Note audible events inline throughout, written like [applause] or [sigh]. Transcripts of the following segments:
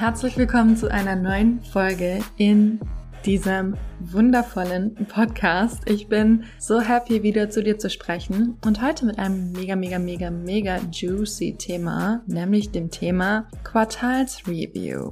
Herzlich willkommen zu einer neuen Folge in diesem wundervollen Podcast. Ich bin so happy, wieder zu dir zu sprechen und heute mit einem mega, mega, mega, mega juicy Thema, nämlich dem Thema Quartalsreview.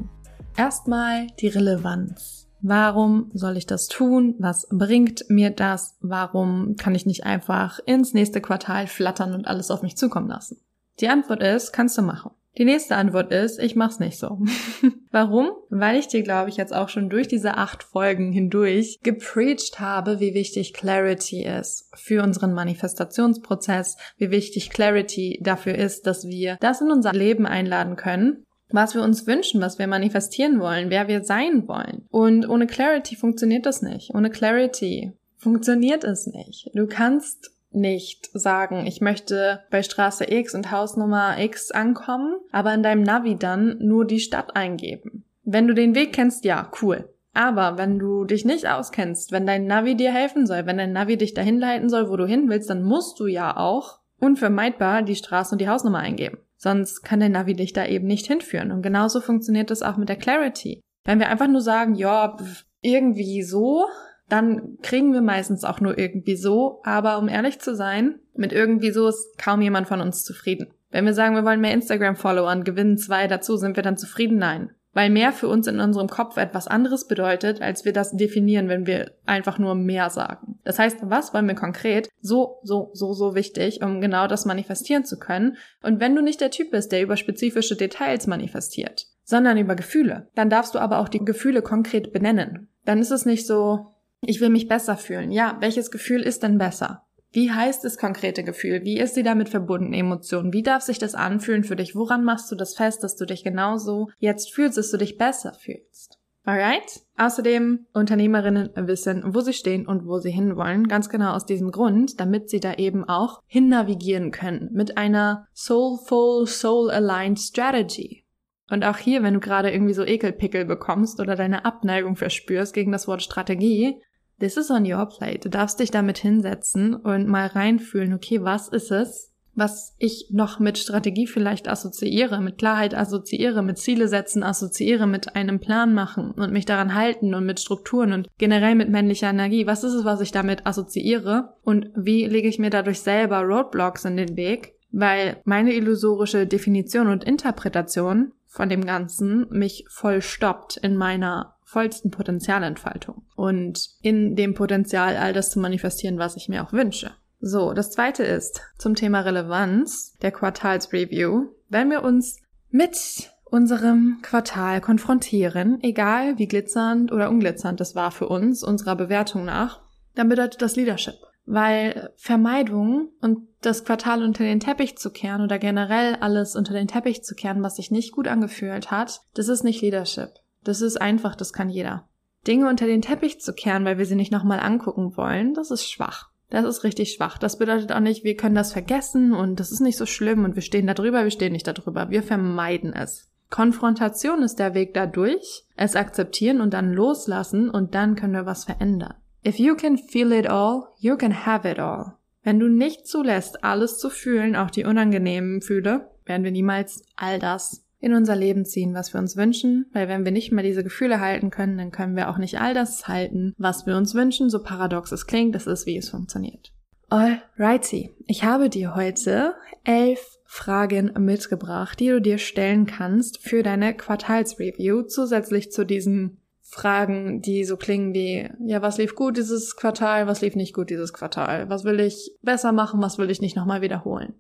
Erstmal die Relevanz. Warum soll ich das tun? Was bringt mir das? Warum kann ich nicht einfach ins nächste Quartal flattern und alles auf mich zukommen lassen? Die Antwort ist, kannst du machen. Die nächste Antwort ist, ich mach's nicht so. [laughs] Warum? Weil ich dir, glaube ich, jetzt auch schon durch diese acht Folgen hindurch gepreacht habe, wie wichtig Clarity ist für unseren Manifestationsprozess, wie wichtig Clarity dafür ist, dass wir das in unser Leben einladen können was wir uns wünschen, was wir manifestieren wollen, wer wir sein wollen. Und ohne Clarity funktioniert das nicht. Ohne Clarity funktioniert es nicht. Du kannst nicht sagen, ich möchte bei Straße X und Hausnummer X ankommen, aber in deinem Navi dann nur die Stadt eingeben. Wenn du den Weg kennst, ja, cool. Aber wenn du dich nicht auskennst, wenn dein Navi dir helfen soll, wenn dein Navi dich dahin leiten soll, wo du hin willst, dann musst du ja auch unvermeidbar die Straße und die Hausnummer eingeben. Sonst kann dein Navi dich da eben nicht hinführen. Und genauso funktioniert das auch mit der Clarity. Wenn wir einfach nur sagen, ja, irgendwie so, dann kriegen wir meistens auch nur irgendwie so. Aber um ehrlich zu sein, mit irgendwie so ist kaum jemand von uns zufrieden. Wenn wir sagen, wir wollen mehr Instagram-Follower und gewinnen zwei dazu, sind wir dann zufrieden? Nein. Weil mehr für uns in unserem Kopf etwas anderes bedeutet, als wir das definieren, wenn wir einfach nur mehr sagen. Das heißt, was wollen wir konkret? So, so, so, so wichtig, um genau das manifestieren zu können. Und wenn du nicht der Typ bist, der über spezifische Details manifestiert, sondern über Gefühle, dann darfst du aber auch die Gefühle konkret benennen. Dann ist es nicht so, ich will mich besser fühlen. Ja, welches Gefühl ist denn besser? Wie heißt das konkrete Gefühl? Wie ist sie damit verbunden, Emotionen? Wie darf sich das anfühlen für dich? Woran machst du das fest, dass du dich genauso jetzt fühlst, dass du dich besser fühlst? Alright? Außerdem, Unternehmerinnen wissen, wo sie stehen und wo sie hinwollen. Ganz genau aus diesem Grund, damit sie da eben auch hinnavigieren können. Mit einer soulful, soul-aligned Strategy. Und auch hier, wenn du gerade irgendwie so Ekelpickel bekommst oder deine Abneigung verspürst gegen das Wort Strategie, this is on your plate. Du darfst dich damit hinsetzen und mal reinfühlen, okay, was ist es, was ich noch mit Strategie vielleicht assoziiere, mit Klarheit assoziiere, mit Ziele setzen assoziiere, mit einem Plan machen und mich daran halten und mit Strukturen und generell mit männlicher Energie. Was ist es, was ich damit assoziiere und wie lege ich mir dadurch selber Roadblocks in den Weg? Weil meine illusorische Definition und Interpretation von dem Ganzen mich voll stoppt in meiner vollsten Potenzialentfaltung und in dem Potenzial, all das zu manifestieren, was ich mir auch wünsche. So, das zweite ist zum Thema Relevanz der Quartalsreview. Wenn wir uns mit unserem Quartal konfrontieren, egal wie glitzernd oder unglitzernd es war für uns, unserer Bewertung nach, dann bedeutet das Leadership. Weil Vermeidung und das Quartal unter den Teppich zu kehren oder generell alles unter den Teppich zu kehren, was sich nicht gut angefühlt hat, das ist nicht Leadership. Das ist einfach, das kann jeder. Dinge unter den Teppich zu kehren, weil wir sie nicht nochmal angucken wollen, das ist schwach. Das ist richtig schwach. Das bedeutet auch nicht, wir können das vergessen und das ist nicht so schlimm und wir stehen da drüber, wir stehen nicht da drüber. Wir vermeiden es. Konfrontation ist der Weg dadurch, es akzeptieren und dann loslassen und dann können wir was verändern. If you can feel it all, you can have it all. Wenn du nicht zulässt, alles zu fühlen, auch die unangenehmen Fühle, werden wir niemals all das in unser Leben ziehen, was wir uns wünschen, weil wenn wir nicht mehr diese Gefühle halten können, dann können wir auch nicht all das halten, was wir uns wünschen, so paradox es klingt, das ist, wie es funktioniert. Alrighty, ich habe dir heute elf Fragen mitgebracht, die du dir stellen kannst für deine Quartalsreview, zusätzlich zu diesen Fragen, die so klingen wie, ja, was lief gut dieses Quartal, was lief nicht gut dieses Quartal, was will ich besser machen, was will ich nicht nochmal wiederholen.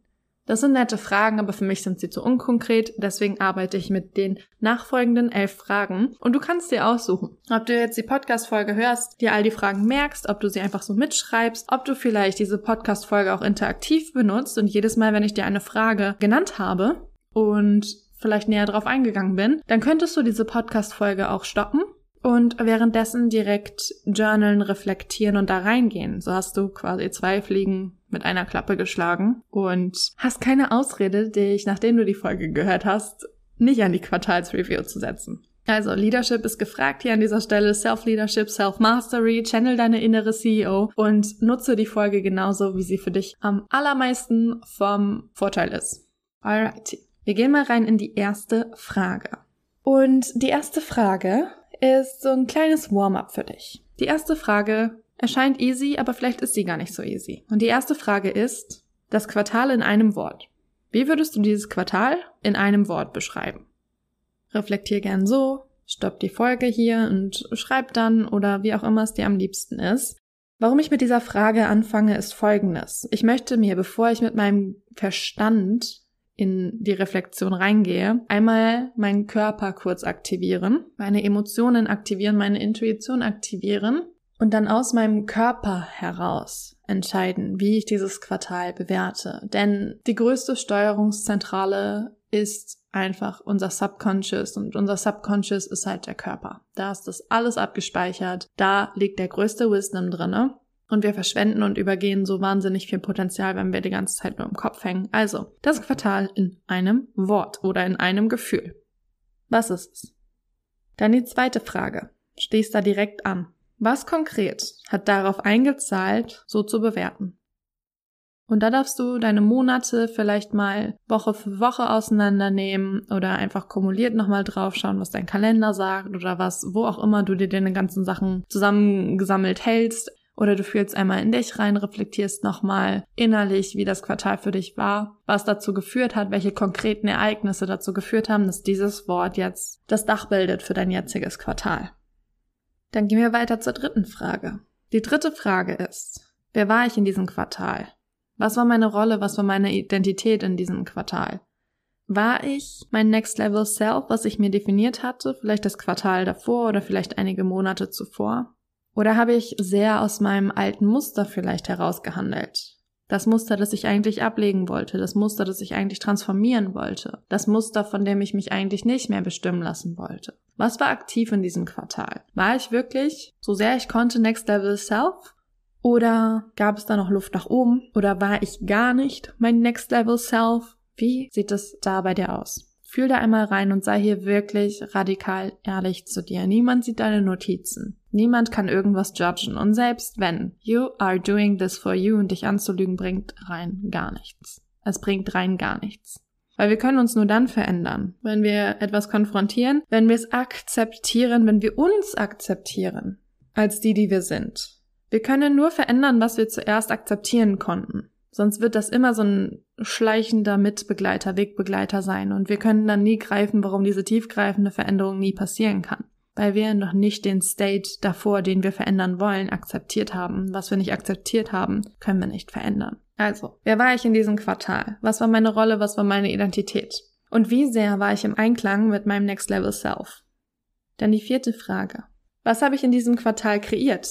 Das sind nette Fragen, aber für mich sind sie zu unkonkret, deswegen arbeite ich mit den nachfolgenden elf Fragen. Und du kannst dir aussuchen, ob du jetzt die Podcast-Folge hörst, dir all die Fragen merkst, ob du sie einfach so mitschreibst, ob du vielleicht diese Podcast-Folge auch interaktiv benutzt und jedes Mal, wenn ich dir eine Frage genannt habe und vielleicht näher drauf eingegangen bin, dann könntest du diese Podcast-Folge auch stoppen und währenddessen direkt journalen, reflektieren und da reingehen. So hast du quasi zwei Fliegen mit einer Klappe geschlagen und hast keine Ausrede, dich, nachdem du die Folge gehört hast, nicht an die Quartalsreview zu setzen. Also Leadership ist gefragt hier an dieser Stelle, Self-Leadership, Self-Mastery, channel deine innere CEO und nutze die Folge genauso, wie sie für dich am allermeisten vom Vorteil ist. Alrighty. Wir gehen mal rein in die erste Frage. Und die erste Frage ist so ein kleines Warm-up für dich. Die erste Frage erscheint easy, aber vielleicht ist sie gar nicht so easy. Und die erste Frage ist, das Quartal in einem Wort. Wie würdest du dieses Quartal in einem Wort beschreiben? Reflektier gern so, stopp die Folge hier und schreib dann oder wie auch immer es dir am liebsten ist. Warum ich mit dieser Frage anfange, ist folgendes. Ich möchte mir, bevor ich mit meinem Verstand in die Reflexion reingehe, einmal meinen Körper kurz aktivieren, meine Emotionen aktivieren, meine Intuition aktivieren und dann aus meinem Körper heraus entscheiden, wie ich dieses Quartal bewerte. Denn die größte Steuerungszentrale ist einfach unser Subconscious und unser Subconscious ist halt der Körper. Da ist das alles abgespeichert. Da liegt der größte Wisdom drinne. Und wir verschwenden und übergehen so wahnsinnig viel Potenzial, wenn wir die ganze Zeit nur im Kopf hängen. Also, das Quartal in einem Wort oder in einem Gefühl. Was ist es? Dann die zweite Frage. Stehst da direkt an. Was konkret hat darauf eingezahlt, so zu bewerten? Und da darfst du deine Monate vielleicht mal Woche für Woche auseinandernehmen oder einfach kumuliert nochmal draufschauen, was dein Kalender sagt oder was, wo auch immer du dir deine ganzen Sachen zusammengesammelt hältst. Oder du fühlst einmal in dich rein, reflektierst nochmal innerlich, wie das Quartal für dich war, was dazu geführt hat, welche konkreten Ereignisse dazu geführt haben, dass dieses Wort jetzt das Dach bildet für dein jetziges Quartal. Dann gehen wir weiter zur dritten Frage. Die dritte Frage ist, wer war ich in diesem Quartal? Was war meine Rolle, was war meine Identität in diesem Quartal? War ich mein Next Level Self, was ich mir definiert hatte, vielleicht das Quartal davor oder vielleicht einige Monate zuvor? Oder habe ich sehr aus meinem alten Muster vielleicht herausgehandelt? Das Muster, das ich eigentlich ablegen wollte, das Muster, das ich eigentlich transformieren wollte, das Muster, von dem ich mich eigentlich nicht mehr bestimmen lassen wollte. Was war aktiv in diesem Quartal? War ich wirklich, so sehr ich konnte, Next Level Self? Oder gab es da noch Luft nach oben? Oder war ich gar nicht mein Next Level Self? Wie sieht es da bei dir aus? Fühl da einmal rein und sei hier wirklich radikal ehrlich zu dir. Niemand sieht deine Notizen. Niemand kann irgendwas judgen. Und selbst wenn you are doing this for you und dich anzulügen, bringt rein gar nichts. Es bringt rein gar nichts. Weil wir können uns nur dann verändern, wenn wir etwas konfrontieren, wenn wir es akzeptieren, wenn wir uns akzeptieren als die, die wir sind. Wir können nur verändern, was wir zuerst akzeptieren konnten. Sonst wird das immer so ein schleichender Mitbegleiter, Wegbegleiter sein und wir können dann nie greifen, warum diese tiefgreifende Veränderung nie passieren kann. Weil wir noch nicht den State davor, den wir verändern wollen, akzeptiert haben. Was wir nicht akzeptiert haben, können wir nicht verändern. Also, wer war ich in diesem Quartal? Was war meine Rolle? Was war meine Identität? Und wie sehr war ich im Einklang mit meinem Next Level Self? Dann die vierte Frage. Was habe ich in diesem Quartal kreiert?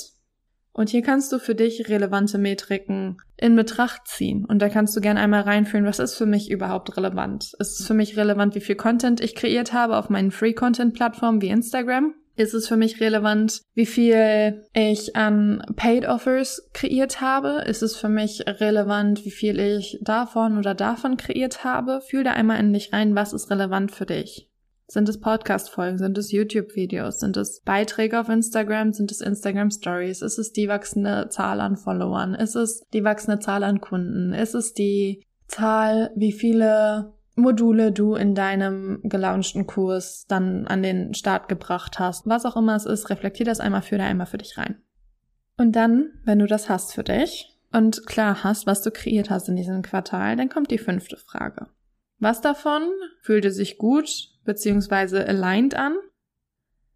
Und hier kannst du für dich relevante Metriken in Betracht ziehen. Und da kannst du gerne einmal reinfühlen, was ist für mich überhaupt relevant? Ist es für mich relevant, wie viel Content ich kreiert habe auf meinen Free-Content-Plattformen wie Instagram? Ist es für mich relevant, wie viel ich an Paid Offers kreiert habe? Ist es für mich relevant, wie viel ich davon oder davon kreiert habe? Fühl da einmal in dich rein, was ist relevant für dich. Sind es Podcast-Folgen? Sind es YouTube-Videos? Sind es Beiträge auf Instagram? Sind es Instagram-Stories? Ist es die wachsende Zahl an Followern? Ist es die wachsende Zahl an Kunden? Ist es die Zahl, wie viele Module du in deinem gelaunchten Kurs dann an den Start gebracht hast? Was auch immer es ist, reflektier das einmal für dich, einmal für dich rein. Und dann, wenn du das hast für dich und klar hast, was du kreiert hast in diesem Quartal, dann kommt die fünfte Frage. Was davon fühlte sich gut bzw. aligned an?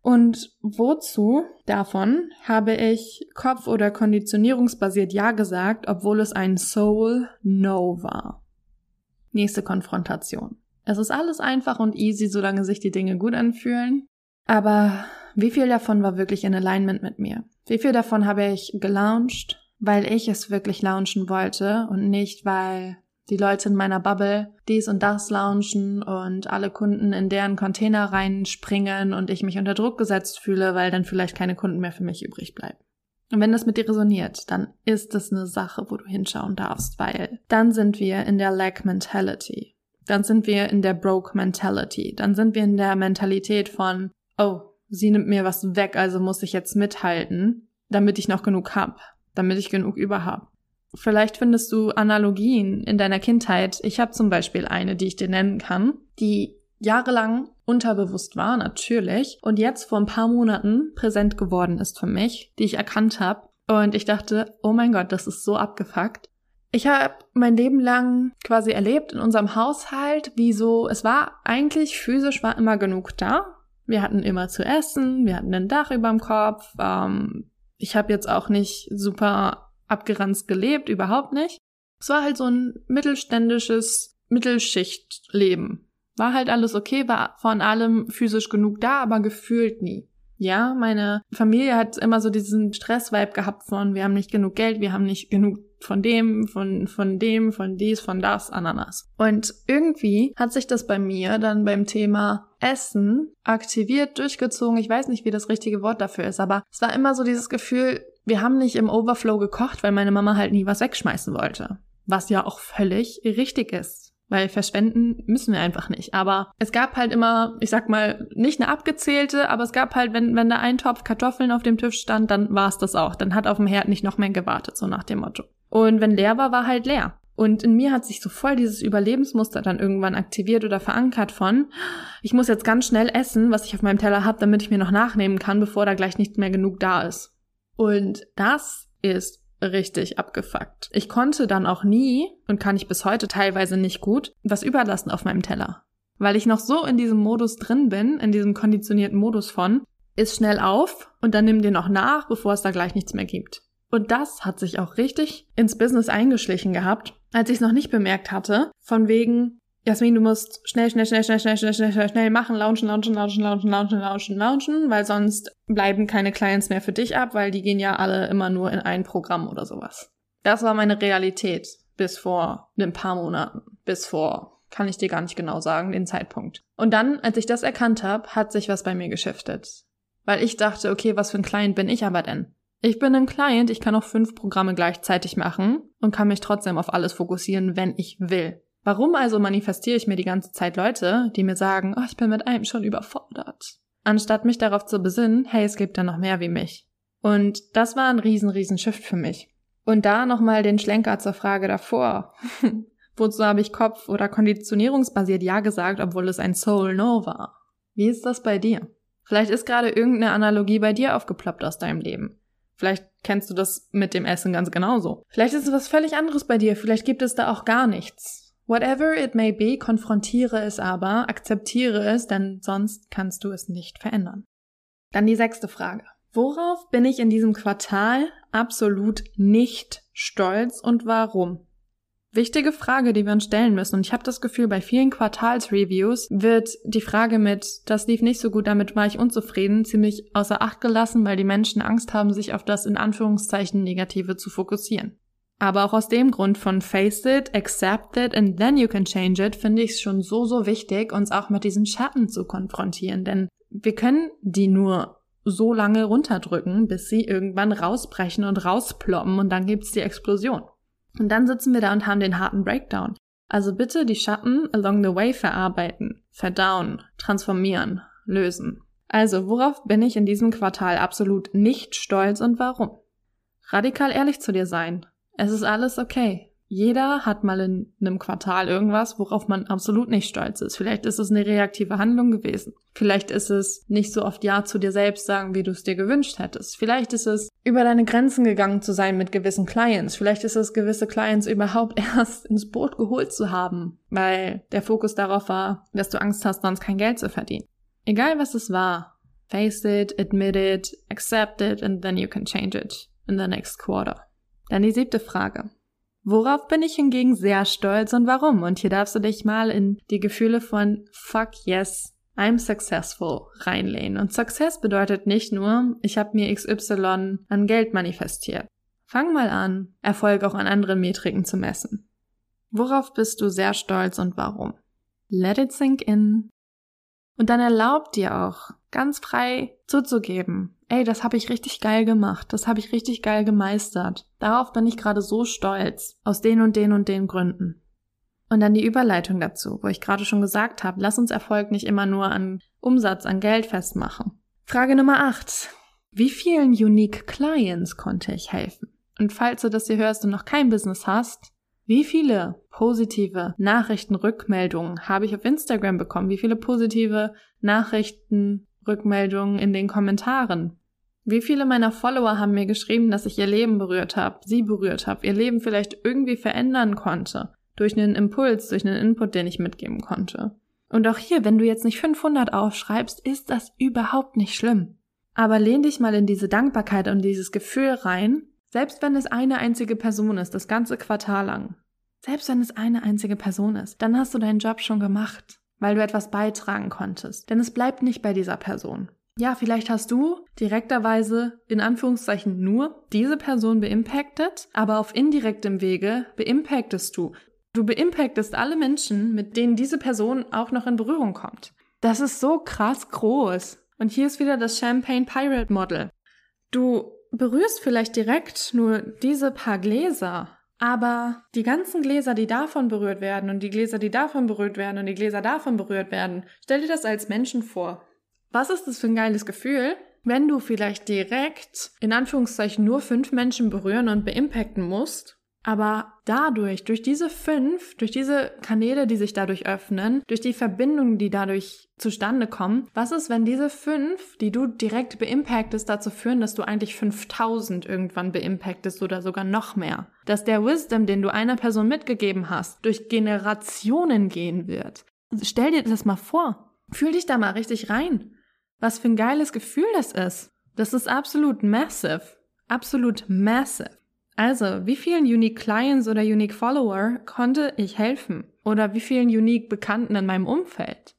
Und wozu davon habe ich Kopf- oder konditionierungsbasiert Ja gesagt, obwohl es ein Soul No war? Nächste Konfrontation. Es ist alles einfach und easy, solange sich die Dinge gut anfühlen. Aber wie viel davon war wirklich in Alignment mit mir? Wie viel davon habe ich gelauncht, weil ich es wirklich launchen wollte und nicht, weil die Leute in meiner Bubble dies und das launchen und alle Kunden in deren Container reinspringen und ich mich unter Druck gesetzt fühle, weil dann vielleicht keine Kunden mehr für mich übrig bleiben. Und wenn das mit dir resoniert, dann ist das eine Sache, wo du hinschauen darfst, weil dann sind wir in der Lack Mentality. Dann sind wir in der Broke Mentality. Dann sind wir in der Mentalität von, oh, sie nimmt mir was weg, also muss ich jetzt mithalten, damit ich noch genug hab, damit ich genug über hab. Vielleicht findest du Analogien in deiner Kindheit. Ich habe zum Beispiel eine, die ich dir nennen kann, die jahrelang unterbewusst war, natürlich, und jetzt vor ein paar Monaten präsent geworden ist für mich, die ich erkannt habe. Und ich dachte, oh mein Gott, das ist so abgefuckt. Ich habe mein Leben lang quasi erlebt in unserem Haushalt, wie so, es war eigentlich physisch war immer genug da. Wir hatten immer zu essen, wir hatten ein Dach überm Kopf. Ähm, ich habe jetzt auch nicht super abgeranzt gelebt, überhaupt nicht. Es war halt so ein mittelständisches Mittelschichtleben. War halt alles okay, war von allem physisch genug da, aber gefühlt nie. Ja, meine Familie hat immer so diesen Stressvibe gehabt von, wir haben nicht genug Geld, wir haben nicht genug von dem, von, von dem, von dies, von das, Ananas. Und irgendwie hat sich das bei mir dann beim Thema Essen aktiviert, durchgezogen. Ich weiß nicht, wie das richtige Wort dafür ist, aber es war immer so dieses Gefühl, wir haben nicht im Overflow gekocht, weil meine Mama halt nie was wegschmeißen wollte. Was ja auch völlig richtig ist weil verschwenden müssen wir einfach nicht. Aber es gab halt immer, ich sag mal, nicht eine abgezählte, aber es gab halt, wenn, wenn da ein Topf Kartoffeln auf dem Tisch stand, dann war es das auch. Dann hat auf dem Herd nicht noch mehr gewartet, so nach dem Motto. Und wenn leer war, war halt leer. Und in mir hat sich so voll dieses Überlebensmuster dann irgendwann aktiviert oder verankert von, ich muss jetzt ganz schnell essen, was ich auf meinem Teller habe, damit ich mir noch nachnehmen kann, bevor da gleich nicht mehr genug da ist. Und das ist richtig abgefuckt. Ich konnte dann auch nie und kann ich bis heute teilweise nicht gut was überlassen auf meinem Teller. Weil ich noch so in diesem Modus drin bin, in diesem konditionierten Modus von, ist schnell auf und dann nimm dir noch nach, bevor es da gleich nichts mehr gibt. Und das hat sich auch richtig ins Business eingeschlichen gehabt, als ich es noch nicht bemerkt hatte, von wegen, Jasmin, du musst schnell, schnell, schnell, schnell, schnell, schnell, schnell, schnell, schnell machen, launchen, launchen, launchen, launchen, launchen, launchen, launchen, weil sonst bleiben keine Clients mehr für dich ab, weil die gehen ja alle immer nur in ein Programm oder sowas. Das war meine Realität bis vor ein paar Monaten, bis vor, kann ich dir gar nicht genau sagen, den Zeitpunkt. Und dann, als ich das erkannt habe, hat sich was bei mir geschiftet. Weil ich dachte, okay, was für ein Client bin ich aber denn? Ich bin ein Client, ich kann auch fünf Programme gleichzeitig machen und kann mich trotzdem auf alles fokussieren, wenn ich will. Warum also manifestiere ich mir die ganze Zeit Leute, die mir sagen, oh, ich bin mit einem schon überfordert, anstatt mich darauf zu besinnen, hey, es gibt da noch mehr wie mich. Und das war ein riesen, riesen Shift für mich. Und da nochmal den Schlenker zur Frage davor. [laughs] Wozu habe ich Kopf- oder konditionierungsbasiert Ja gesagt, obwohl es ein Soul No war? Wie ist das bei dir? Vielleicht ist gerade irgendeine Analogie bei dir aufgeploppt aus deinem Leben. Vielleicht kennst du das mit dem Essen ganz genauso. Vielleicht ist es was völlig anderes bei dir. Vielleicht gibt es da auch gar nichts. Whatever it may be, konfrontiere es aber, akzeptiere es, denn sonst kannst du es nicht verändern. Dann die sechste Frage. Worauf bin ich in diesem Quartal absolut nicht stolz und warum? Wichtige Frage, die wir uns stellen müssen. Und ich habe das Gefühl, bei vielen Quartalsreviews wird die Frage mit, das lief nicht so gut, damit war ich unzufrieden, ziemlich außer Acht gelassen, weil die Menschen Angst haben, sich auf das in Anführungszeichen Negative zu fokussieren. Aber auch aus dem Grund von face it, accept it and then you can change it, finde ich es schon so, so wichtig, uns auch mit diesen Schatten zu konfrontieren. Denn wir können die nur so lange runterdrücken, bis sie irgendwann rausbrechen und rausploppen und dann gibt's die Explosion. Und dann sitzen wir da und haben den harten Breakdown. Also bitte die Schatten along the way verarbeiten, verdauen, transformieren, lösen. Also, worauf bin ich in diesem Quartal absolut nicht stolz und warum? Radikal ehrlich zu dir sein, es ist alles okay. Jeder hat mal in einem Quartal irgendwas, worauf man absolut nicht stolz ist. Vielleicht ist es eine reaktive Handlung gewesen. Vielleicht ist es nicht so oft Ja zu dir selbst sagen, wie du es dir gewünscht hättest. Vielleicht ist es über deine Grenzen gegangen zu sein mit gewissen Clients. Vielleicht ist es gewisse Clients überhaupt [laughs] erst ins Boot geholt zu haben, weil der Fokus darauf war, dass du Angst hast, sonst kein Geld zu verdienen. Egal was es war, face it, admit it, accept it and then you can change it in the next quarter. Dann die siebte Frage. Worauf bin ich hingegen sehr stolz und warum? Und hier darfst du dich mal in die Gefühle von fuck yes, I'm successful reinlehnen. Und Success bedeutet nicht nur, ich habe mir XY an Geld manifestiert. Fang mal an, Erfolg auch an anderen Metriken zu messen. Worauf bist du sehr stolz und warum? Let it sink in. Und dann erlaub dir auch, ganz frei zuzugeben, ey, das habe ich richtig geil gemacht, das habe ich richtig geil gemeistert. Darauf bin ich gerade so stolz, aus den und den und den Gründen. Und dann die Überleitung dazu, wo ich gerade schon gesagt habe, lass uns Erfolg nicht immer nur an Umsatz, an Geld festmachen. Frage Nummer 8. Wie vielen Unique Clients konnte ich helfen? Und falls du das hier hörst und noch kein Business hast, wie viele positive Nachrichten, Rückmeldungen habe ich auf Instagram bekommen? Wie viele positive Nachrichten, Rückmeldungen in den Kommentaren? Wie viele meiner Follower haben mir geschrieben, dass ich ihr Leben berührt habe, sie berührt habe, ihr Leben vielleicht irgendwie verändern konnte? Durch einen Impuls, durch einen Input, den ich mitgeben konnte. Und auch hier, wenn du jetzt nicht 500 aufschreibst, ist das überhaupt nicht schlimm. Aber lehn dich mal in diese Dankbarkeit und dieses Gefühl rein, selbst wenn es eine einzige Person ist, das ganze Quartal lang. Selbst wenn es eine einzige Person ist, dann hast du deinen Job schon gemacht, weil du etwas beitragen konntest. Denn es bleibt nicht bei dieser Person. Ja, vielleicht hast du direkterweise in Anführungszeichen nur diese Person beimpactet, aber auf indirektem Wege beimpactest du. Du beimpactest alle Menschen, mit denen diese Person auch noch in Berührung kommt. Das ist so krass groß. Und hier ist wieder das Champagne Pirate Model. Du berührst vielleicht direkt nur diese paar Gläser, aber die ganzen Gläser, die davon berührt werden und die Gläser, die davon berührt werden und die Gläser davon berührt werden, stell dir das als Menschen vor. Was ist das für ein geiles Gefühl, wenn du vielleicht direkt in Anführungszeichen nur fünf Menschen berühren und beimpacten musst aber dadurch, durch diese fünf, durch diese Kanäle, die sich dadurch öffnen, durch die Verbindungen, die dadurch zustande kommen, was ist, wenn diese fünf, die du direkt beimpactest, dazu führen, dass du eigentlich 5000 irgendwann beimpactest oder sogar noch mehr? Dass der Wisdom, den du einer Person mitgegeben hast, durch Generationen gehen wird. Stell dir das mal vor. Fühl dich da mal richtig rein. Was für ein geiles Gefühl das ist. Das ist absolut massive. Absolut massive. Also, wie vielen Unique Clients oder Unique Follower konnte ich helfen? Oder wie vielen Unique Bekannten in meinem Umfeld?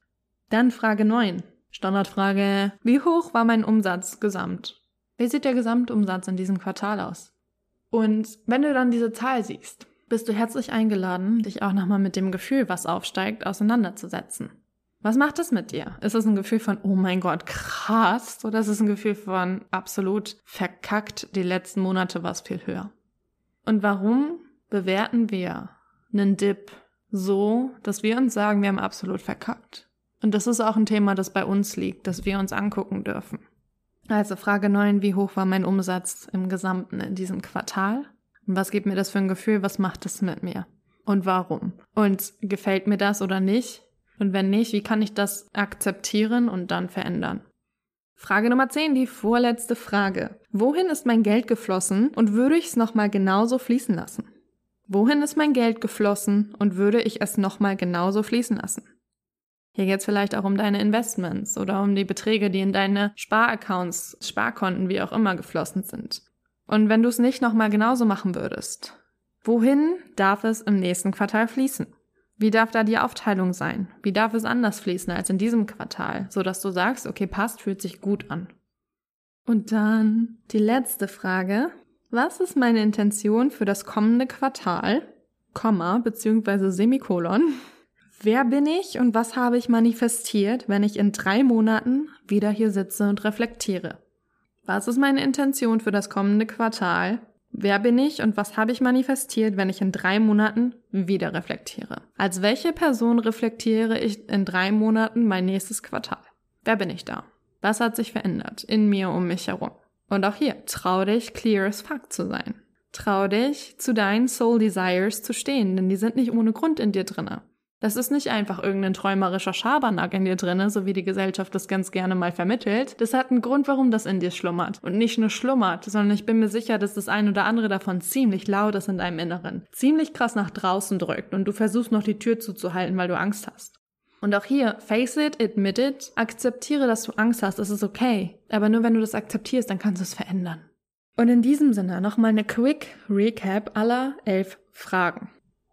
Dann Frage 9. Standardfrage. Wie hoch war mein Umsatz gesamt? Wie sieht der Gesamtumsatz in diesem Quartal aus? Und wenn du dann diese Zahl siehst, bist du herzlich eingeladen, dich auch nochmal mit dem Gefühl, was aufsteigt, auseinanderzusetzen. Was macht es mit dir? Ist es ein Gefühl von, oh mein Gott, krass? Oder ist es ein Gefühl von absolut verkackt, die letzten Monate war es viel höher? Und warum bewerten wir einen Dip so, dass wir uns sagen, wir haben absolut verkackt? Und das ist auch ein Thema, das bei uns liegt, das wir uns angucken dürfen. Also Frage 9, wie hoch war mein Umsatz im Gesamten in diesem Quartal? Und was gibt mir das für ein Gefühl? Was macht es mit mir? Und warum? Und gefällt mir das oder nicht? Und wenn nicht, wie kann ich das akzeptieren und dann verändern? Frage Nummer 10, die vorletzte Frage. Wohin ist mein Geld geflossen und würde ich es nochmal genauso fließen lassen? Wohin ist mein Geld geflossen und würde ich es nochmal genauso fließen lassen? Hier geht es vielleicht auch um deine Investments oder um die Beträge, die in deine Sparaccounts, Sparkonten, wie auch immer geflossen sind. Und wenn du es nicht nochmal genauso machen würdest, wohin darf es im nächsten Quartal fließen? Wie darf da die Aufteilung sein? Wie darf es anders fließen als in diesem Quartal, so dass du sagst, okay, passt, fühlt sich gut an. Und dann die letzte Frage. Was ist meine Intention für das kommende Quartal? Komma beziehungsweise Semikolon. Wer bin ich und was habe ich manifestiert, wenn ich in drei Monaten wieder hier sitze und reflektiere? Was ist meine Intention für das kommende Quartal? Wer bin ich und was habe ich manifestiert, wenn ich in drei Monaten wieder reflektiere? Als welche Person reflektiere ich in drei Monaten mein nächstes Quartal? Wer bin ich da? Was hat sich verändert in mir um mich herum? Und auch hier, trau dich, clear as fuck zu sein. Trau dich, zu deinen Soul Desires zu stehen, denn die sind nicht ohne Grund in dir drinne. Das ist nicht einfach irgendein träumerischer Schabernack in dir drinne, so wie die Gesellschaft das ganz gerne mal vermittelt. Das hat einen Grund, warum das in dir schlummert. Und nicht nur schlummert, sondern ich bin mir sicher, dass das ein oder andere davon ziemlich laut ist in deinem Inneren. Ziemlich krass nach draußen drückt und du versuchst noch die Tür zuzuhalten, weil du Angst hast. Und auch hier, face it, admit it, akzeptiere, dass du Angst hast, es ist okay. Aber nur wenn du das akzeptierst, dann kannst du es verändern. Und in diesem Sinne nochmal eine Quick Recap aller elf Fragen.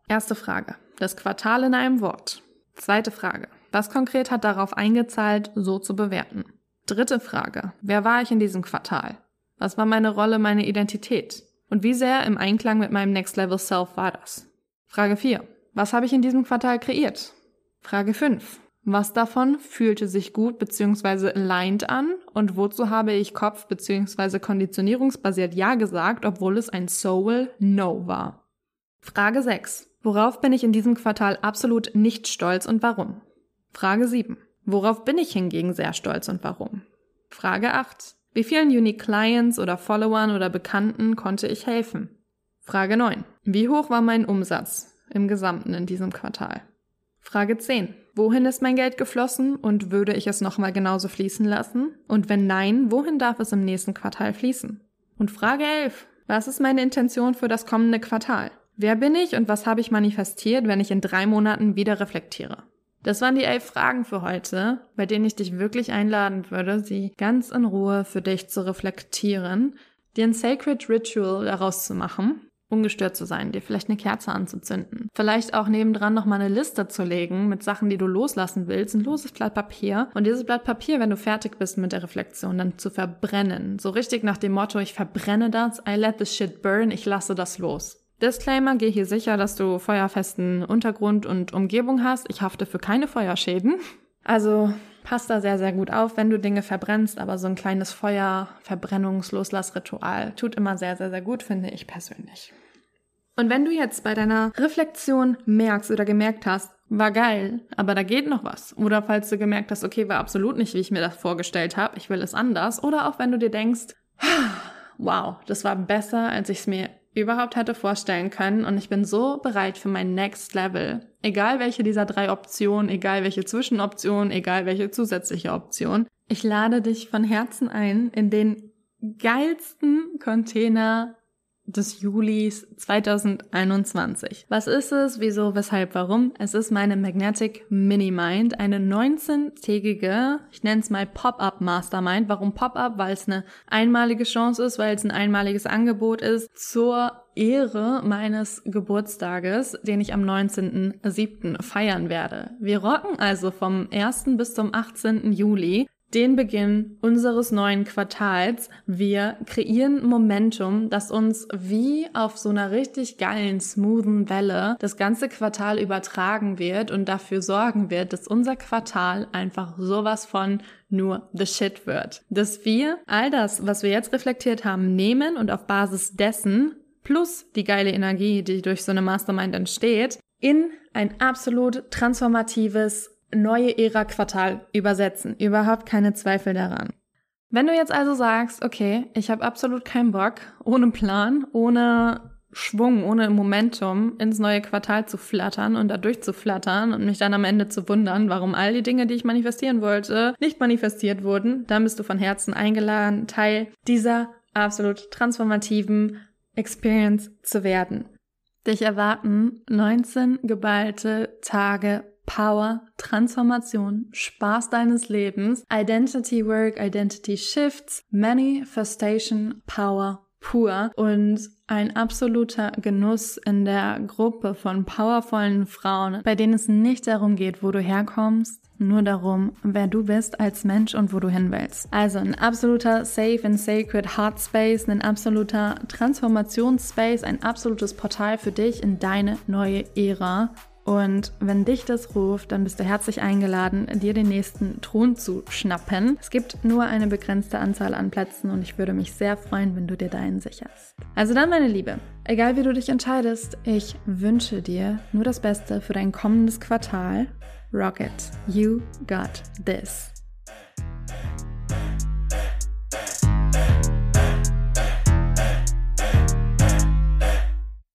Erste Frage. Das Quartal in einem Wort. Zweite Frage. Was konkret hat darauf eingezahlt, so zu bewerten? Dritte Frage. Wer war ich in diesem Quartal? Was war meine Rolle, meine Identität? Und wie sehr im Einklang mit meinem Next Level Self war das? Frage 4. Was habe ich in diesem Quartal kreiert? Frage 5. Was davon fühlte sich gut bzw. aligned an und wozu habe ich Kopf- bzw. konditionierungsbasiert Ja gesagt, obwohl es ein Soul No war? Frage 6. Worauf bin ich in diesem Quartal absolut nicht stolz und warum? Frage 7. Worauf bin ich hingegen sehr stolz und warum? Frage 8. Wie vielen Unique Clients oder Followern oder Bekannten konnte ich helfen? Frage 9. Wie hoch war mein Umsatz im Gesamten in diesem Quartal? Frage 10. Wohin ist mein Geld geflossen und würde ich es nochmal genauso fließen lassen? Und wenn nein, wohin darf es im nächsten Quartal fließen? Und Frage 11. Was ist meine Intention für das kommende Quartal? Wer bin ich und was habe ich manifestiert, wenn ich in drei Monaten wieder reflektiere? Das waren die elf Fragen für heute, bei denen ich dich wirklich einladen würde, sie ganz in Ruhe für dich zu reflektieren, dir ein Sacred Ritual daraus zu machen ungestört zu sein, dir vielleicht eine Kerze anzuzünden. Vielleicht auch nebendran nochmal eine Liste zu legen mit Sachen, die du loslassen willst, ein loses Blatt Papier. Und dieses Blatt Papier, wenn du fertig bist mit der Reflexion, dann zu verbrennen. So richtig nach dem Motto, ich verbrenne das, I let the shit burn, ich lasse das los. Disclaimer, geh hier sicher, dass du feuerfesten Untergrund und Umgebung hast. Ich hafte für keine Feuerschäden. Also Pass da sehr, sehr gut auf, wenn du Dinge verbrennst, aber so ein kleines Feuer, Verbrennungs-Loslassritual tut immer sehr, sehr, sehr gut, finde ich persönlich. Und wenn du jetzt bei deiner Reflexion merkst oder gemerkt hast, war geil, aber da geht noch was. Oder falls du gemerkt hast, okay, war absolut nicht, wie ich mir das vorgestellt habe, ich will es anders. Oder auch wenn du dir denkst, [sighs] wow, das war besser, als ich es mir überhaupt hätte vorstellen können und ich bin so bereit für mein Next Level. Egal welche dieser drei Optionen, egal welche Zwischenoption, egal welche zusätzliche Option. Ich lade dich von Herzen ein, in den geilsten Container des Julis 2021. Was ist es? Wieso? Weshalb? Warum? Es ist meine Magnetic Mini Mind, eine 19-tägige, ich nenne es mal Pop-up Mastermind. Warum Pop-up? Weil es eine einmalige Chance ist, weil es ein einmaliges Angebot ist zur Ehre meines Geburtstages, den ich am 19.07. feiern werde. Wir rocken also vom 1. bis zum 18. Juli den Beginn unseres neuen Quartals. Wir kreieren Momentum, das uns wie auf so einer richtig geilen, smoothen Welle das ganze Quartal übertragen wird und dafür sorgen wird, dass unser Quartal einfach sowas von nur the shit wird. Dass wir all das, was wir jetzt reflektiert haben, nehmen und auf Basis dessen plus die geile Energie, die durch so eine Mastermind entsteht, in ein absolut transformatives neue Ära-Quartal übersetzen. Überhaupt keine Zweifel daran. Wenn du jetzt also sagst, okay, ich habe absolut keinen Bock, ohne Plan, ohne Schwung, ohne Momentum ins neue Quartal zu flattern und da durchzuflattern und mich dann am Ende zu wundern, warum all die Dinge, die ich manifestieren wollte, nicht manifestiert wurden, dann bist du von Herzen eingeladen, Teil dieser absolut transformativen Experience zu werden. Dich erwarten 19 geballte Tage Power, Transformation, Spaß deines Lebens, Identity Work, Identity Shifts, Manifestation, Power pur und ein absoluter Genuss in der Gruppe von powervollen Frauen, bei denen es nicht darum geht, wo du herkommst, nur darum, wer du bist als Mensch und wo du hin willst. Also ein absoluter Safe and Sacred Heart Space, ein absoluter Transformationsspace, ein absolutes Portal für dich in deine neue Ära. Und wenn dich das ruft, dann bist du herzlich eingeladen, dir den nächsten Thron zu schnappen. Es gibt nur eine begrenzte Anzahl an Plätzen und ich würde mich sehr freuen, wenn du dir deinen sicherst. Also dann, meine Liebe, egal wie du dich entscheidest, ich wünsche dir nur das Beste für dein kommendes Quartal. Rocket, you got this.